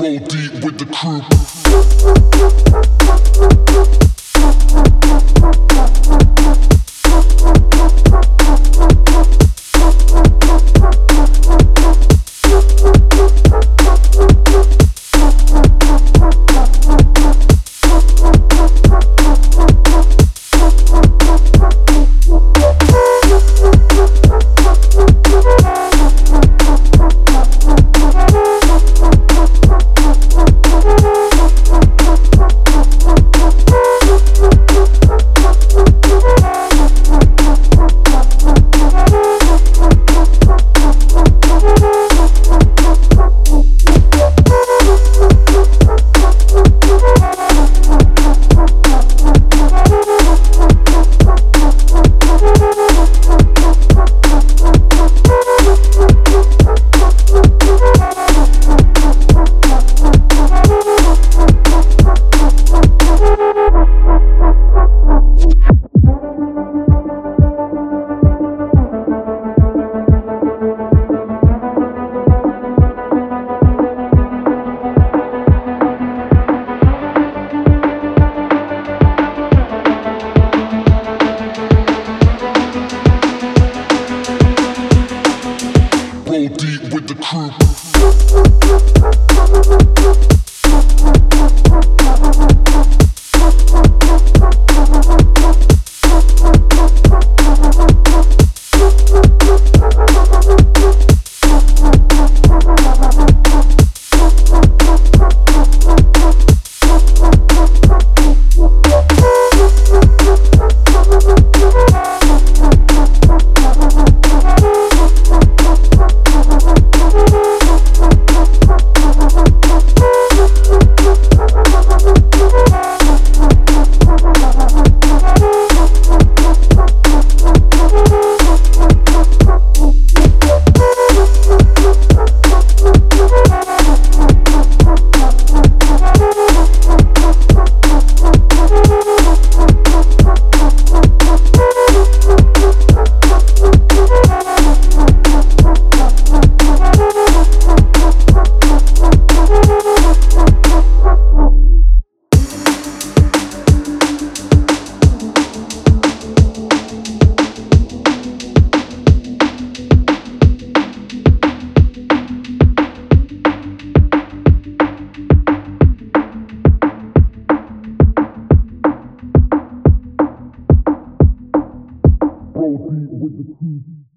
Roll deep with the crew. Deep with the crew. Roll deep with the crew.